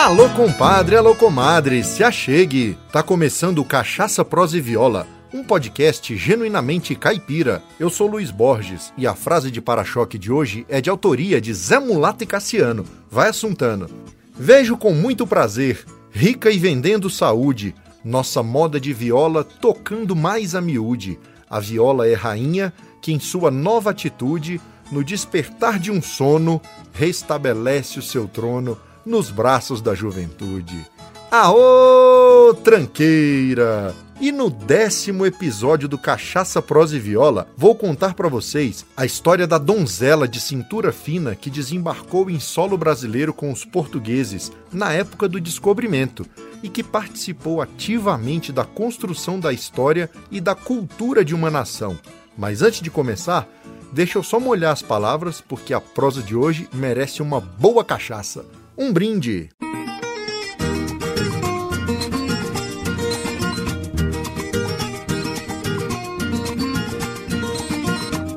Alô, compadre, alô, comadre, se achegue! Tá começando Cachaça, Prosa e Viola, um podcast genuinamente caipira. Eu sou Luiz Borges e a frase de para-choque de hoje é de autoria de Zé Mulato e Cassiano. Vai assuntando. Vejo com muito prazer, rica e vendendo saúde, nossa moda de viola tocando mais a miúde. A viola é rainha que, em sua nova atitude, no despertar de um sono, restabelece o seu trono nos braços da juventude. Aô, tranqueira! E no décimo episódio do Cachaça, Prosa e Viola, vou contar para vocês a história da donzela de cintura fina que desembarcou em solo brasileiro com os portugueses na época do descobrimento e que participou ativamente da construção da história e da cultura de uma nação. Mas antes de começar, deixa eu só molhar as palavras porque a prosa de hoje merece uma boa cachaça um brinde.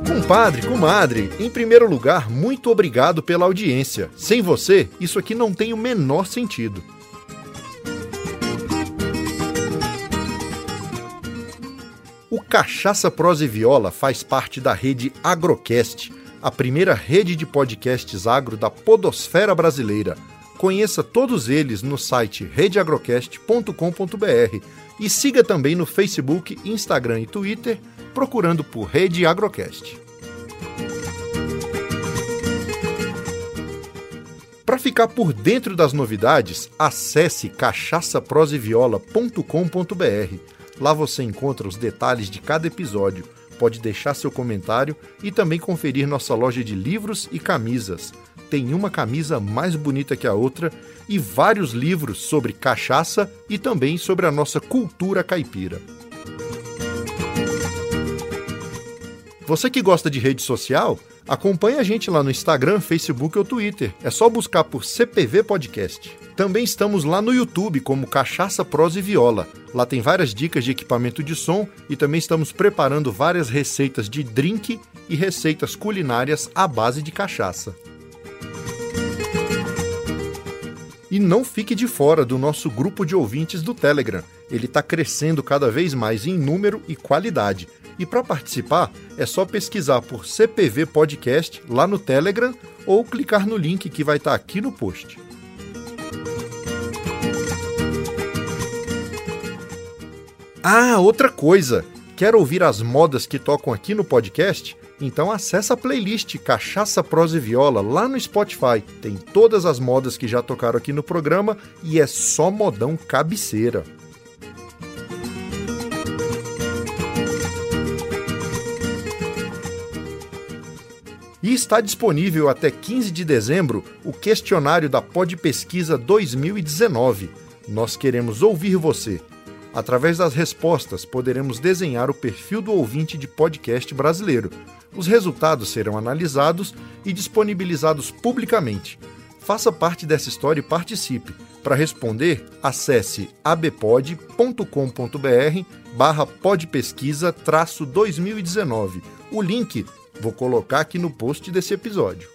Compadre, comadre, em primeiro lugar, muito obrigado pela audiência. Sem você, isso aqui não tem o menor sentido. O Cachaça Prosa e Viola faz parte da rede Agrocast, a primeira rede de podcasts agro da podosfera brasileira Conheça todos eles no site redeagrocast.com.br e siga também no Facebook, Instagram e Twitter procurando por Rede Agrocast. Para ficar por dentro das novidades, acesse cachaçaproseviola.com.br. Lá você encontra os detalhes de cada episódio, pode deixar seu comentário e também conferir nossa loja de livros e camisas tem uma camisa mais bonita que a outra e vários livros sobre cachaça e também sobre a nossa cultura caipira. Você que gosta de rede social, acompanhe a gente lá no Instagram, Facebook ou Twitter. É só buscar por CPV Podcast. Também estamos lá no YouTube como Cachaça, Prosa e Viola. Lá tem várias dicas de equipamento de som e também estamos preparando várias receitas de drink e receitas culinárias à base de cachaça. E não fique de fora do nosso grupo de ouvintes do Telegram. Ele está crescendo cada vez mais em número e qualidade. E para participar, é só pesquisar por CPV Podcast lá no Telegram ou clicar no link que vai estar tá aqui no post. Ah, outra coisa! Quer ouvir as modas que tocam aqui no podcast? Então acessa a playlist Cachaça, Prosa e Viola lá no Spotify. Tem todas as modas que já tocaram aqui no programa e é só modão cabeceira. E está disponível até 15 de dezembro o questionário da Pod Pesquisa 2019. Nós queremos ouvir você. Através das respostas, poderemos desenhar o perfil do ouvinte de podcast brasileiro. Os resultados serão analisados e disponibilizados publicamente. Faça parte dessa história e participe. Para responder, acesse abpod.com.br barra podpesquisa 2019. O link vou colocar aqui no post desse episódio.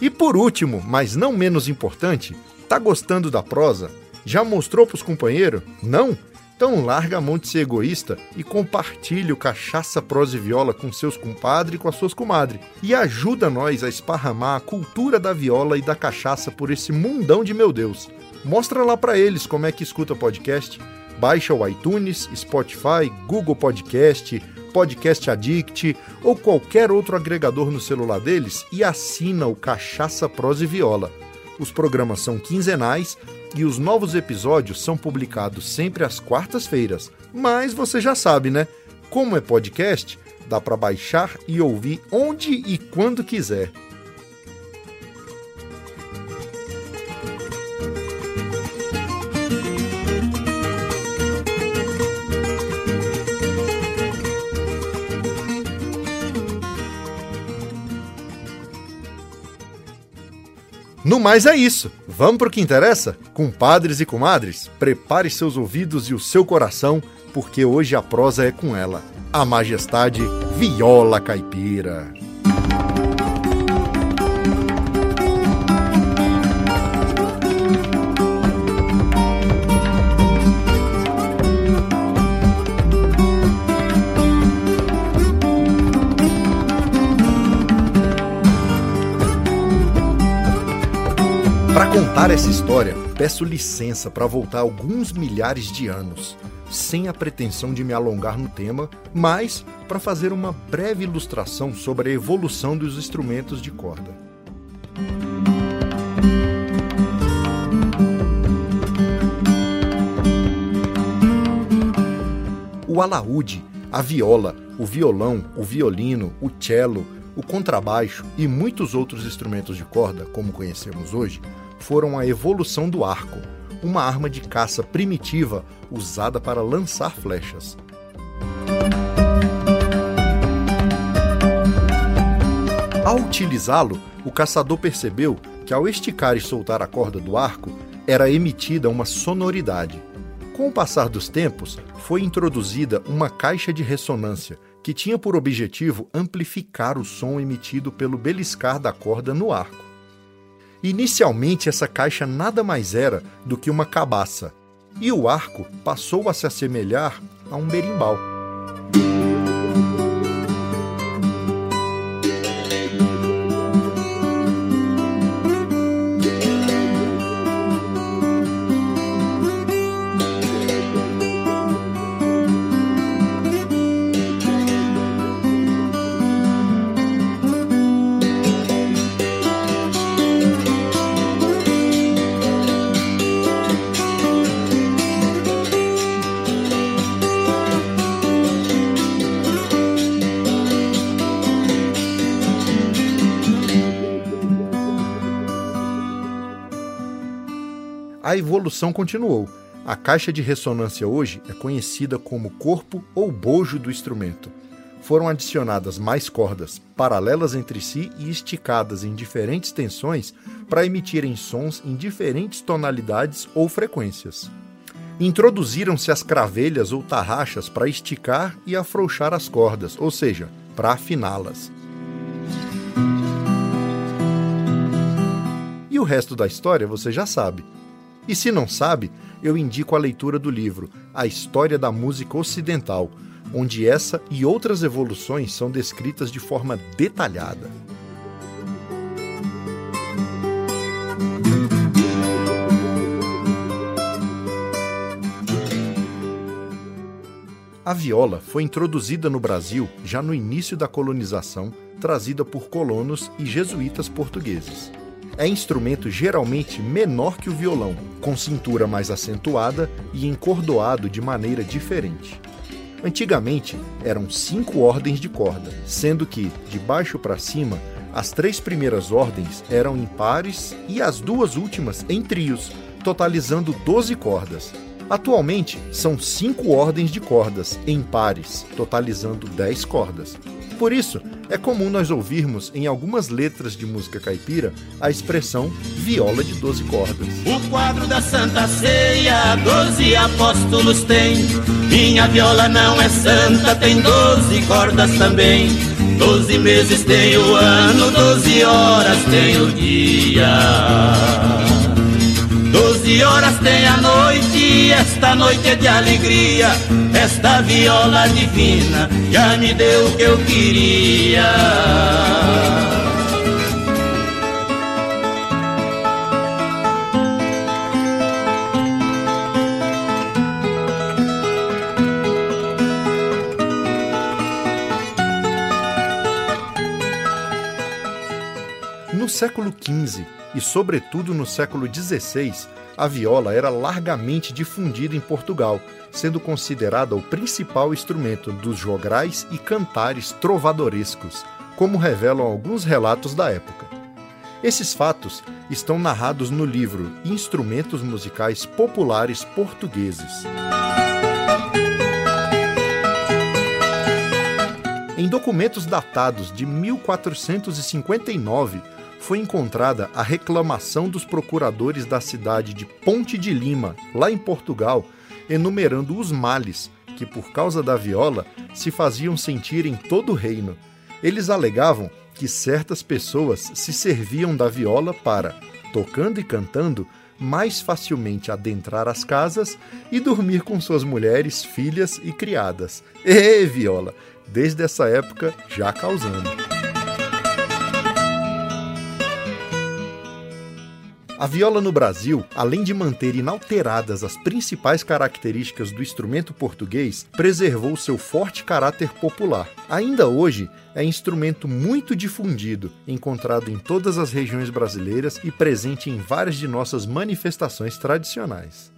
E por último, mas não menos importante, Tá gostando da prosa? Já mostrou pros companheiros? Não? Então larga a mão de ser egoísta e compartilhe o Cachaça, Prosa e Viola com seus compadres e com as suas comadres. E ajuda nós a esparramar a cultura da viola e da cachaça por esse mundão de meu Deus. Mostra lá para eles como é que escuta podcast. Baixa o iTunes, Spotify, Google Podcast, Podcast Addict ou qualquer outro agregador no celular deles e assina o Cachaça, Prosa e Viola. Os programas são quinzenais e os novos episódios são publicados sempre às quartas-feiras. Mas você já sabe, né? Como é podcast, dá para baixar e ouvir onde e quando quiser. No mais é isso. Vamos para o que interessa? Compadres e comadres, prepare seus ouvidos e o seu coração, porque hoje a prosa é com ela, a majestade Viola Caipira. Para essa história, peço licença para voltar alguns milhares de anos, sem a pretensão de me alongar no tema, mas para fazer uma breve ilustração sobre a evolução dos instrumentos de corda. O alaúde, a viola, o violão, o violino, o cello, o contrabaixo e muitos outros instrumentos de corda, como conhecemos hoje, foram a evolução do arco, uma arma de caça primitiva usada para lançar flechas. Ao utilizá-lo, o caçador percebeu que ao esticar e soltar a corda do arco, era emitida uma sonoridade. Com o passar dos tempos, foi introduzida uma caixa de ressonância que tinha por objetivo amplificar o som emitido pelo beliscar da corda no arco. Inicialmente, essa caixa nada mais era do que uma cabaça, e o arco passou a se assemelhar a um berimbau. A evolução continuou. A caixa de ressonância hoje é conhecida como corpo ou bojo do instrumento. Foram adicionadas mais cordas, paralelas entre si e esticadas em diferentes tensões para emitirem sons em diferentes tonalidades ou frequências. Introduziram-se as cravelhas ou tarraxas para esticar e afrouxar as cordas, ou seja, para afiná-las. E o resto da história você já sabe. E se não sabe, eu indico a leitura do livro A História da Música Ocidental, onde essa e outras evoluções são descritas de forma detalhada. A viola foi introduzida no Brasil já no início da colonização, trazida por colonos e jesuítas portugueses é instrumento geralmente menor que o violão, com cintura mais acentuada e encordoado de maneira diferente. Antigamente eram cinco ordens de corda, sendo que, de baixo para cima, as três primeiras ordens eram em pares e as duas últimas em trios, totalizando 12 cordas. Atualmente são cinco ordens de cordas em pares, totalizando 10 cordas. Por isso, é comum nós ouvirmos em algumas letras de música caipira a expressão viola de 12 cordas. O quadro da Santa Ceia, 12 apóstolos tem. Minha viola não é santa, tem 12 cordas também. Doze meses tem o ano, doze horas tem o dia. Doze horas tem a noite, esta noite é de alegria. Esta viola divina já me deu o que eu queria. No século XV, e, sobretudo, no século XVI, a viola era largamente difundida em Portugal, sendo considerada o principal instrumento dos jograis e cantares trovadorescos, como revelam alguns relatos da época. Esses fatos estão narrados no livro Instrumentos Musicais Populares Portugueses. Em documentos datados de 1459, foi encontrada a reclamação dos procuradores da cidade de Ponte de Lima, lá em Portugal, enumerando os males que, por causa da viola, se faziam sentir em todo o reino. Eles alegavam que certas pessoas se serviam da viola para, tocando e cantando, mais facilmente adentrar as casas e dormir com suas mulheres, filhas e criadas. E viola, desde essa época já causando. A viola no Brasil, além de manter inalteradas as principais características do instrumento português, preservou seu forte caráter popular. Ainda hoje, é instrumento muito difundido, encontrado em todas as regiões brasileiras e presente em várias de nossas manifestações tradicionais.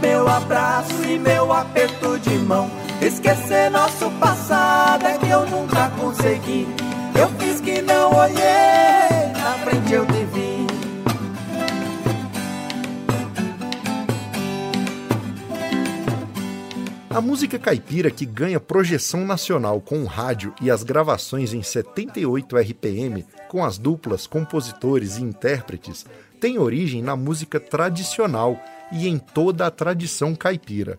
Meu abraço e meu aperto de mão. Esquecer nosso passado é que eu nunca consegui. Eu fiz que não olhei, na frente eu te vi. A música caipira que ganha projeção nacional com o rádio e as gravações em 78 RPM, com as duplas, compositores e intérpretes, tem origem na música tradicional e em toda a tradição caipira.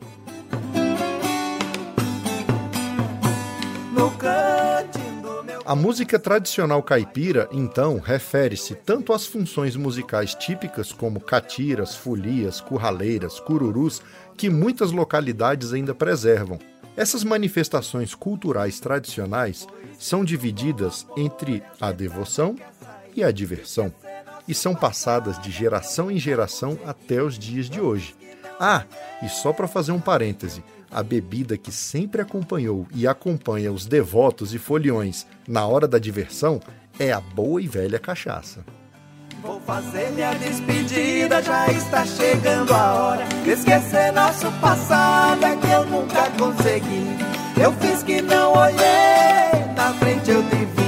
A música tradicional caipira, então, refere-se tanto às funções musicais típicas como catiras, folias, curraleiras, cururus, que muitas localidades ainda preservam. Essas manifestações culturais tradicionais são divididas entre a devoção e a diversão e são passadas de geração em geração até os dias de hoje. Ah, e só para fazer um parêntese, a bebida que sempre acompanhou e acompanha os devotos e foliões na hora da diversão é a boa e velha cachaça. Vou fazer minha despedida, já está chegando a hora. Esquecer nosso passado é que eu nunca consegui. Eu fiz que não olhei, na frente eu te.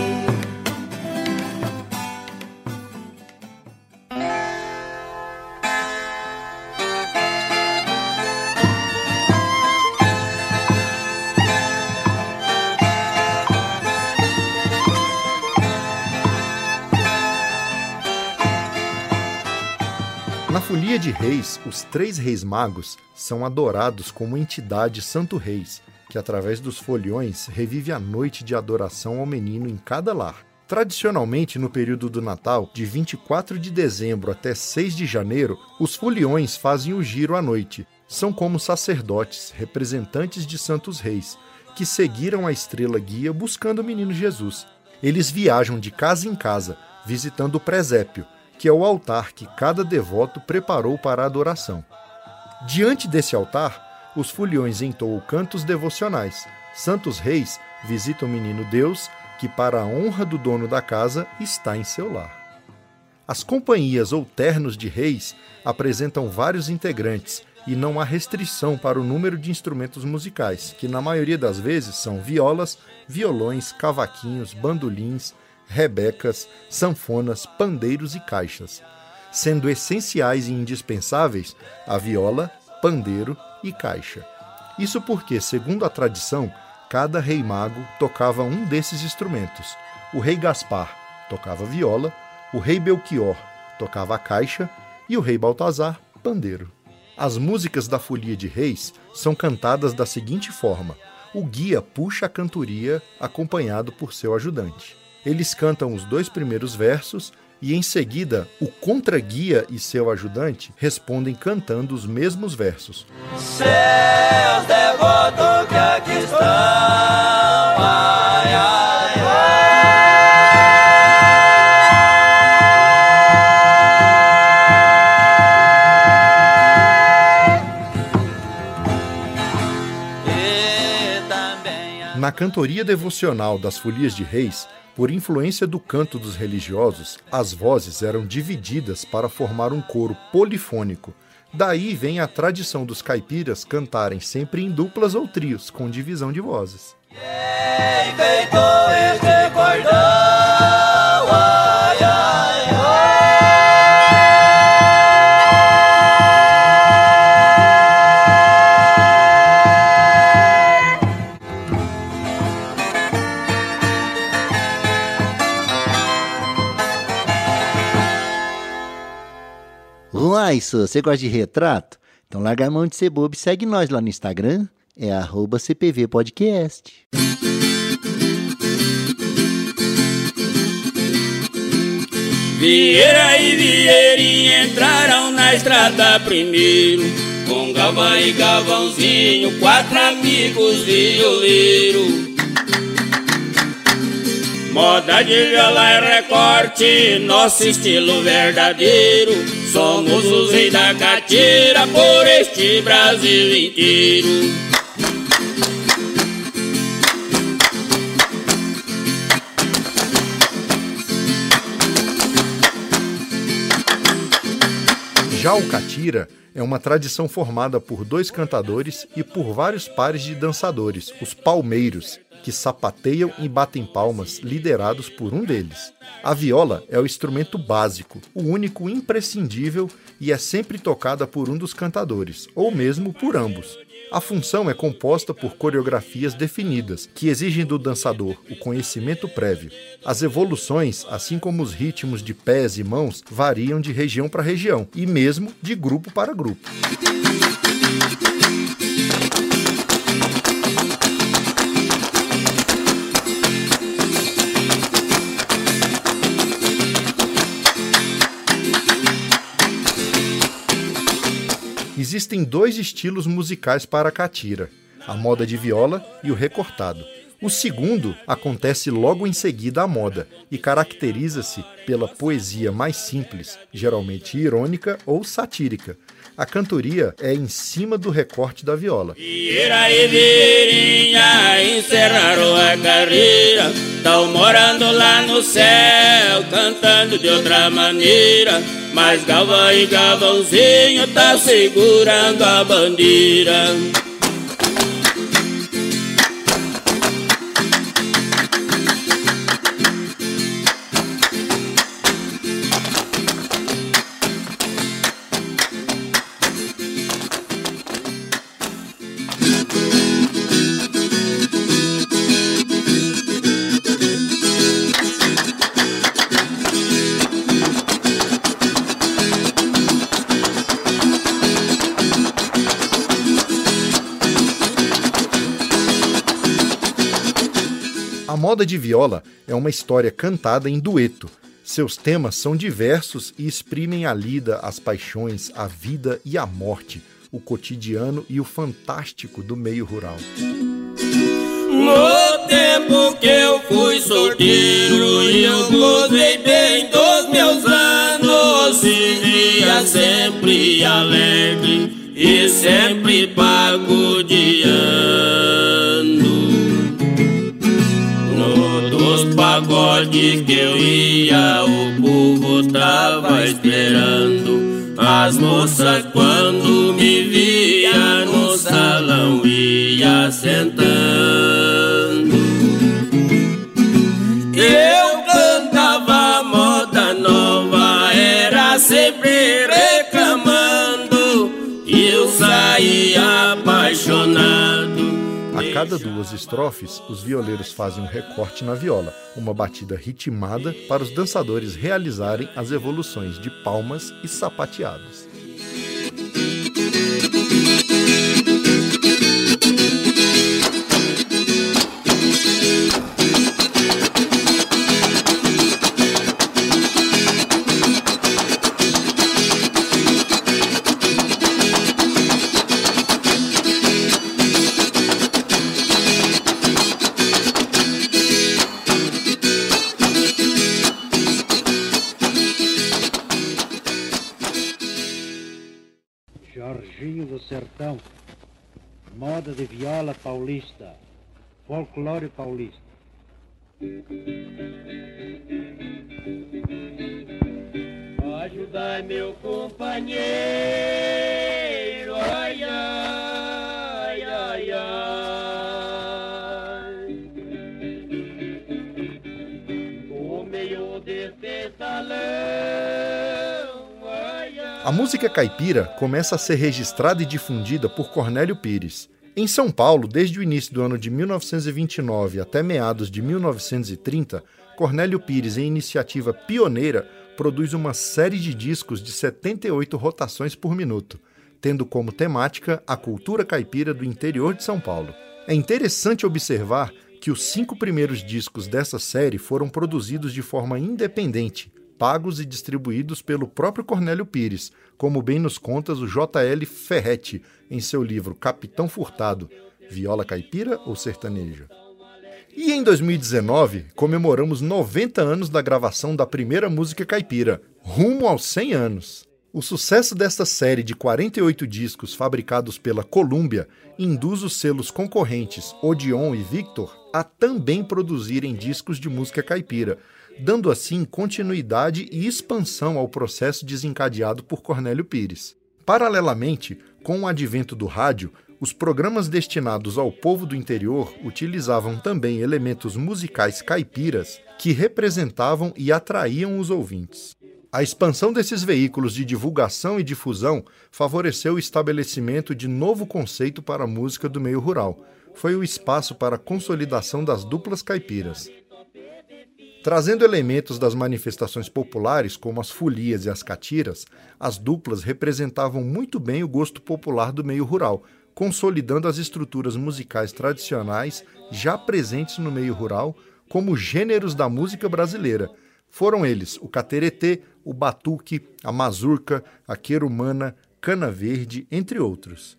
Folia de Reis, os três reis magos são adorados como entidade Santo Reis, que através dos foliões revive a noite de adoração ao menino em cada lar. Tradicionalmente, no período do Natal, de 24 de dezembro até 6 de janeiro, os foliões fazem o giro à noite. São como sacerdotes, representantes de santos reis, que seguiram a estrela guia buscando o menino Jesus. Eles viajam de casa em casa, visitando o presépio, que é o altar que cada devoto preparou para a adoração. Diante desse altar, os foliões entoam cantos devocionais. Santos reis visitam o menino Deus, que, para a honra do dono da casa, está em seu lar. As companhias ou ternos de reis apresentam vários integrantes e não há restrição para o número de instrumentos musicais, que na maioria das vezes são violas, violões, cavaquinhos, bandolins, rebecas, sanfonas, pandeiros e caixas, sendo essenciais e indispensáveis a viola, pandeiro e caixa. Isso porque, segundo a tradição, cada rei mago tocava um desses instrumentos. O rei Gaspar tocava viola, o rei Belchior tocava caixa e o rei Baltazar, pandeiro. As músicas da Folia de Reis são cantadas da seguinte forma: o guia puxa a cantoria acompanhado por seu ajudante. Eles cantam os dois primeiros versos e em seguida o contraguia e seu ajudante respondem cantando os mesmos versos. Seus devotos que aqui estão, ai, ai, ai. Na cantoria devocional das Folias de Reis, por influência do canto dos religiosos, as vozes eram divididas para formar um coro polifônico. Daí vem a tradição dos caipiras cantarem sempre em duplas ou trios, com divisão de vozes. Uai, você gosta de retrato? Então larga a mão de ser bobo e segue nós lá no Instagram, é arroba CPV Podcast. Vieira e Vieirinha entraram na estrada primeiro Com Galvão e Galvãozinho, quatro amigos violeiro Moda de viola é recorte, nosso estilo verdadeiro. Somos os reis da catira por este Brasil inteiro Já o catira é uma tradição formada por dois cantadores e por vários pares de dançadores, os palmeiros, que sapateiam e batem palmas, liderados por um deles. A viola é o instrumento básico, o único imprescindível e é sempre tocada por um dos cantadores, ou mesmo por ambos. A função é composta por coreografias definidas, que exigem do dançador o conhecimento prévio. As evoluções, assim como os ritmos de pés e mãos, variam de região para região e mesmo de grupo para grupo. Existem dois estilos musicais para a catira: a moda de viola e o recortado. O segundo acontece logo em seguida à moda e caracteriza-se pela poesia mais simples, geralmente irônica ou satírica. A cantoria é em cima do recorte da viola. Encerraram a carreira, estão morando lá no céu, cantando de outra maneira. Mas Galvão e Galvãozinho tá segurando a bandeira. Moda de viola é uma história cantada em dueto. Seus temas são diversos e exprimem a lida, as paixões, a vida e a morte, o cotidiano e o fantástico do meio rural. No tempo que eu fui solteiro e eu gozei bem dos meus anos, vivia sempre alegre e sempre pago de pagodes que eu ia, o povo tava esperando. As moças quando me via no salão ia sentando. Cada duas estrofes, os violeiros fazem um recorte na viola, uma batida ritmada para os dançadores realizarem as evoluções de palmas e sapateados. Moda de viola paulista, folclore paulista. Ajudai meu companheiro, ai, ai, ai, ai. O meio desse salão, ai, ai. A música caipira começa a ser registrada e difundida por Cornélio Pires. Em São Paulo, desde o início do ano de 1929 até meados de 1930, Cornélio Pires, em iniciativa pioneira, produz uma série de discos de 78 rotações por minuto, tendo como temática a cultura caipira do interior de São Paulo. É interessante observar que os cinco primeiros discos dessa série foram produzidos de forma independente, pagos e distribuídos pelo próprio Cornélio Pires, como bem nos conta o J.L. Ferretti em seu livro Capitão Furtado, Viola Caipira ou Sertaneja. E em 2019, comemoramos 90 anos da gravação da primeira música caipira, rumo aos 100 anos. O sucesso desta série de 48 discos fabricados pela Columbia induz os selos concorrentes Odeon e Victor a também produzirem discos de música caipira, dando assim continuidade e expansão ao processo desencadeado por Cornélio Pires. Paralelamente, com o advento do rádio, os programas destinados ao povo do interior utilizavam também elementos musicais caipiras que representavam e atraíam os ouvintes. A expansão desses veículos de divulgação e difusão favoreceu o estabelecimento de novo conceito para a música do meio rural. Foi o espaço para a consolidação das duplas caipiras. Trazendo elementos das manifestações populares, como as folias e as catiras, as duplas representavam muito bem o gosto popular do meio rural, consolidando as estruturas musicais tradicionais já presentes no meio rural como gêneros da música brasileira. Foram eles o cateretê, o batuque, a mazurca, a querumana, cana verde, entre outros.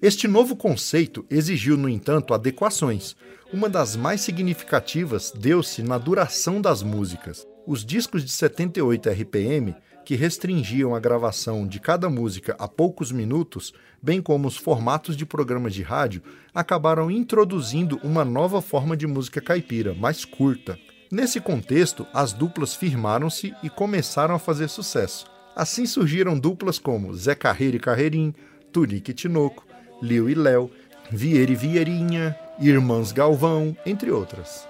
Este novo conceito exigiu, no entanto, adequações. Uma das mais significativas deu-se na duração das músicas. Os discos de 78 RPM, que restringiam a gravação de cada música a poucos minutos, bem como os formatos de programas de rádio, acabaram introduzindo uma nova forma de música caipira, mais curta, Nesse contexto, as duplas firmaram-se e começaram a fazer sucesso. Assim surgiram duplas como Zé Carreiro e Carreirim, Tunique e Tinoco, Liu e Léo, Vieira e Vieirinha, Irmãs Galvão, entre outras.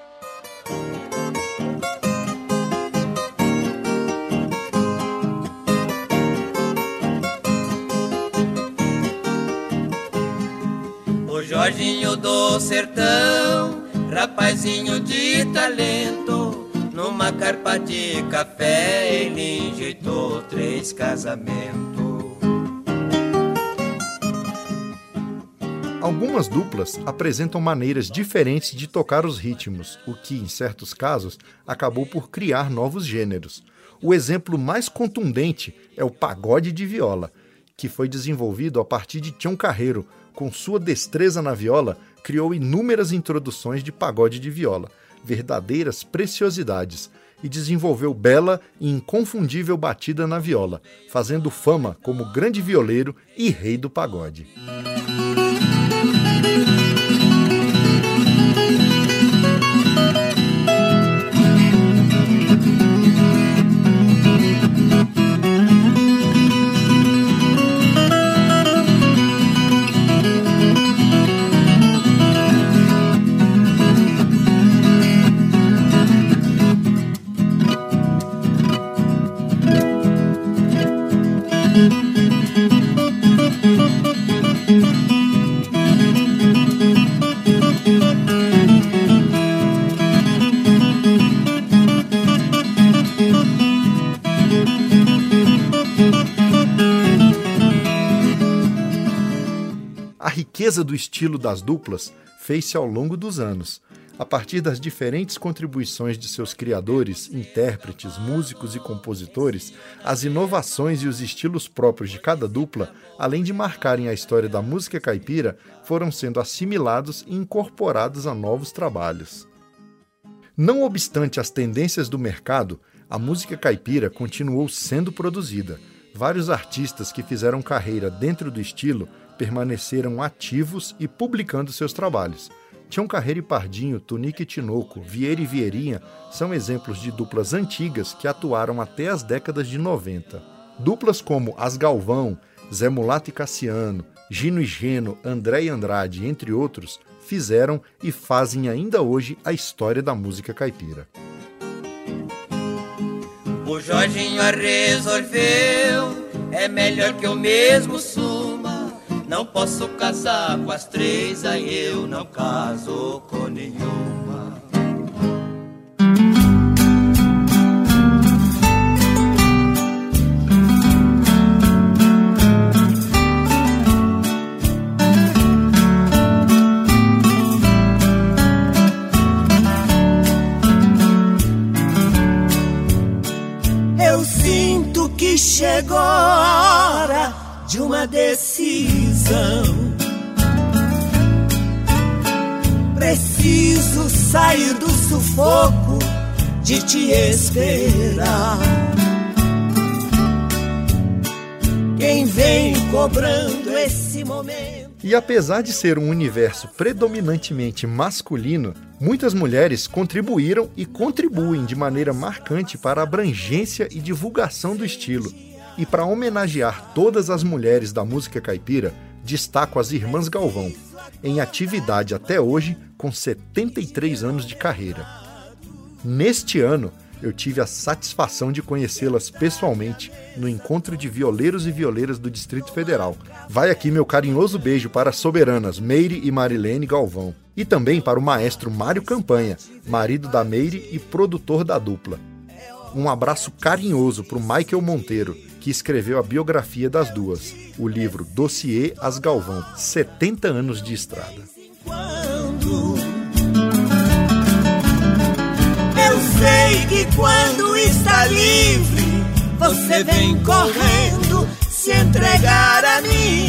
O Jorginho do Sertão rapazinho de talento. Numa carpa de café ele enjeitou três casamentos. Algumas duplas apresentam maneiras diferentes de tocar os ritmos, o que, em certos casos, acabou por criar novos gêneros. O exemplo mais contundente é o pagode de viola, que foi desenvolvido a partir de Tião Carreiro, com sua destreza na viola, criou inúmeras introduções de pagode de viola, verdadeiras preciosidades, e desenvolveu bela e inconfundível batida na viola, fazendo fama como grande violeiro e rei do pagode. Riqueza do estilo das duplas fez-se ao longo dos anos, a partir das diferentes contribuições de seus criadores, intérpretes, músicos e compositores, as inovações e os estilos próprios de cada dupla, além de marcarem a história da música caipira, foram sendo assimilados e incorporados a novos trabalhos. Não obstante as tendências do mercado, a música caipira continuou sendo produzida. Vários artistas que fizeram carreira dentro do estilo permaneceram ativos e publicando seus trabalhos. Tião Carreiro e Pardinho, Tunique e Tinoco, Vieira e Vieirinha são exemplos de duplas antigas que atuaram até as décadas de 90. Duplas como As Galvão, Zé Mulato e Cassiano, Gino e Geno, André e Andrade, entre outros, fizeram e fazem ainda hoje a história da música caipira. O Jorginho resolveu, é melhor que eu mesmo suma não posso casar com as três, aí eu não caso com nenhuma. Eu sinto que chegou a hora de uma decisão Preciso sair do sufoco de te esperar. Quem vem cobrando esse momento. E apesar de ser um universo predominantemente masculino, muitas mulheres contribuíram e contribuem de maneira marcante para a abrangência e divulgação do estilo. E para homenagear todas as mulheres da música caipira, destaco as Irmãs Galvão, em atividade até hoje com 73 anos de carreira. Neste ano, eu tive a satisfação de conhecê-las pessoalmente no encontro de violeiros e violeiras do Distrito Federal. Vai aqui meu carinhoso beijo para as soberanas Meire e Marilene Galvão. E também para o maestro Mário Campanha, marido da Meire e produtor da dupla. Um abraço carinhoso para o Michael Monteiro, que escreveu a biografia das duas, o livro Dossiê As Galvão, 70 anos de estrada. Eu sei que quando está livre, você vem correndo se entregar a mim.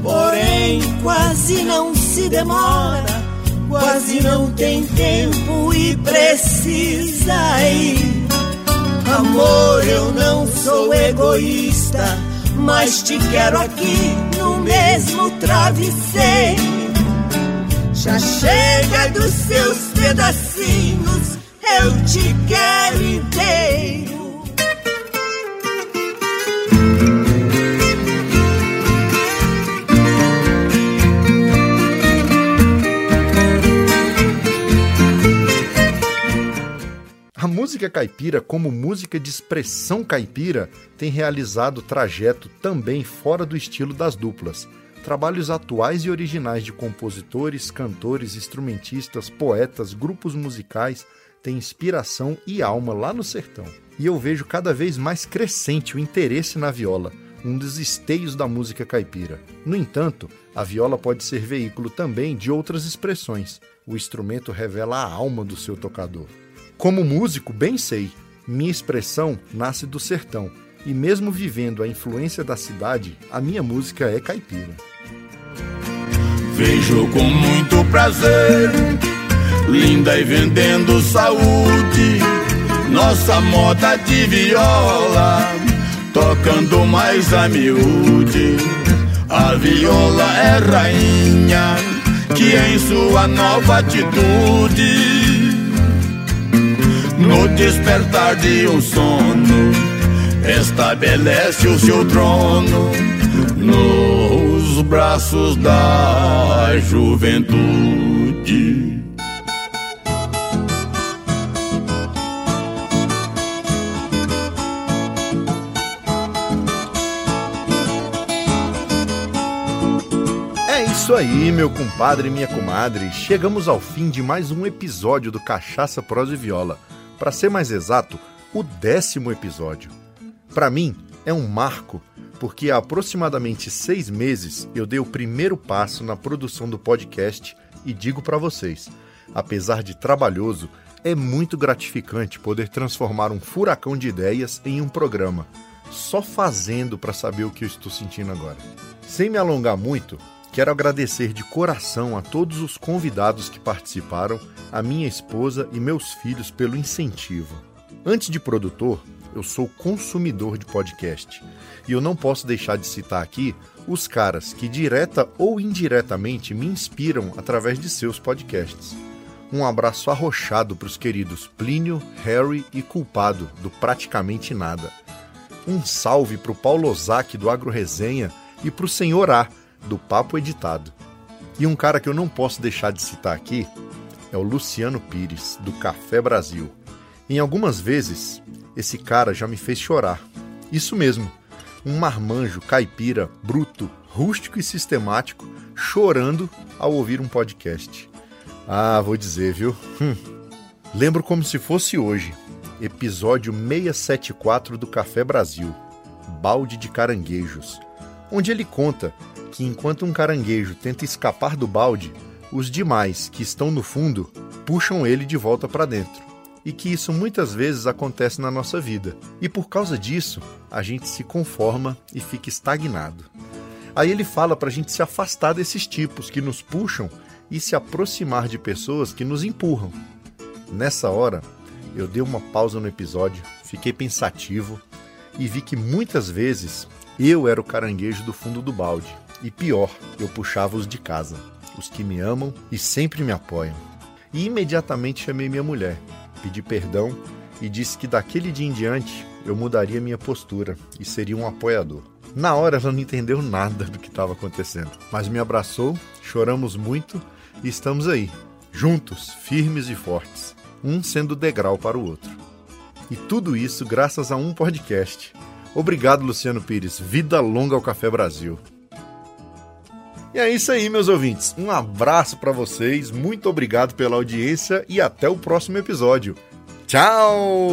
Porém, quase não se demora, quase não tem tempo e precisa ir. Amor, eu não sou egoísta, mas te quero aqui no mesmo travesseiro. Já chega dos seus pedacinhos, eu te quero inteiro. A música caipira, como música de expressão caipira, tem realizado trajeto também fora do estilo das duplas. Trabalhos atuais e originais de compositores, cantores, instrumentistas, poetas, grupos musicais têm inspiração e alma lá no sertão. E eu vejo cada vez mais crescente o interesse na viola, um dos esteios da música caipira. No entanto, a viola pode ser veículo também de outras expressões. O instrumento revela a alma do seu tocador. Como músico, bem sei, minha expressão nasce do sertão, e mesmo vivendo a influência da cidade, a minha música é caipira. Vejo com muito prazer, linda e vendendo saúde, nossa moda de viola, tocando mais a miúde. A viola é rainha, que em sua nova atitude no despertar de um sono, estabelece o seu trono nos braços da juventude. É isso aí, meu compadre e minha comadre. Chegamos ao fim de mais um episódio do Cachaça, Prosa e Viola. Para ser mais exato, o décimo episódio. Para mim, é um marco, porque há aproximadamente seis meses eu dei o primeiro passo na produção do podcast e digo para vocês: apesar de trabalhoso, é muito gratificante poder transformar um furacão de ideias em um programa, só fazendo para saber o que eu estou sentindo agora. Sem me alongar muito, Quero agradecer de coração a todos os convidados que participaram, a minha esposa e meus filhos pelo incentivo. Antes de produtor, eu sou consumidor de podcast. E eu não posso deixar de citar aqui os caras que direta ou indiretamente me inspiram através de seus podcasts. Um abraço arrochado para os queridos Plínio, Harry e Culpado, do Praticamente Nada. Um salve para o Paulo Ozaki, do Agro Resenha, e para o Senhor A, do Papo Editado. E um cara que eu não posso deixar de citar aqui é o Luciano Pires, do Café Brasil. Em algumas vezes, esse cara já me fez chorar. Isso mesmo, um marmanjo caipira, bruto, rústico e sistemático, chorando ao ouvir um podcast. Ah, vou dizer, viu? Hum. Lembro como se fosse hoje, episódio 674 do Café Brasil, Balde de Caranguejos, onde ele conta que enquanto um caranguejo tenta escapar do balde, os demais que estão no fundo puxam ele de volta para dentro. e que isso muitas vezes acontece na nossa vida. E por causa disso, a gente se conforma e fica estagnado. Aí ele fala para a gente se afastar desses tipos que nos puxam e se aproximar de pessoas que nos empurram. Nessa hora, eu dei uma pausa no episódio, fiquei pensativo e vi que muitas vezes eu era o caranguejo do fundo do balde. E pior, eu puxava os de casa, os que me amam e sempre me apoiam. E imediatamente chamei minha mulher, pedi perdão e disse que daquele dia em diante eu mudaria minha postura e seria um apoiador. Na hora ela não entendeu nada do que estava acontecendo, mas me abraçou, choramos muito e estamos aí, juntos, firmes e fortes, um sendo degrau para o outro. E tudo isso graças a um podcast. Obrigado, Luciano Pires. Vida longa ao Café Brasil. E é isso aí, meus ouvintes. Um abraço para vocês, muito obrigado pela audiência e até o próximo episódio. Tchau!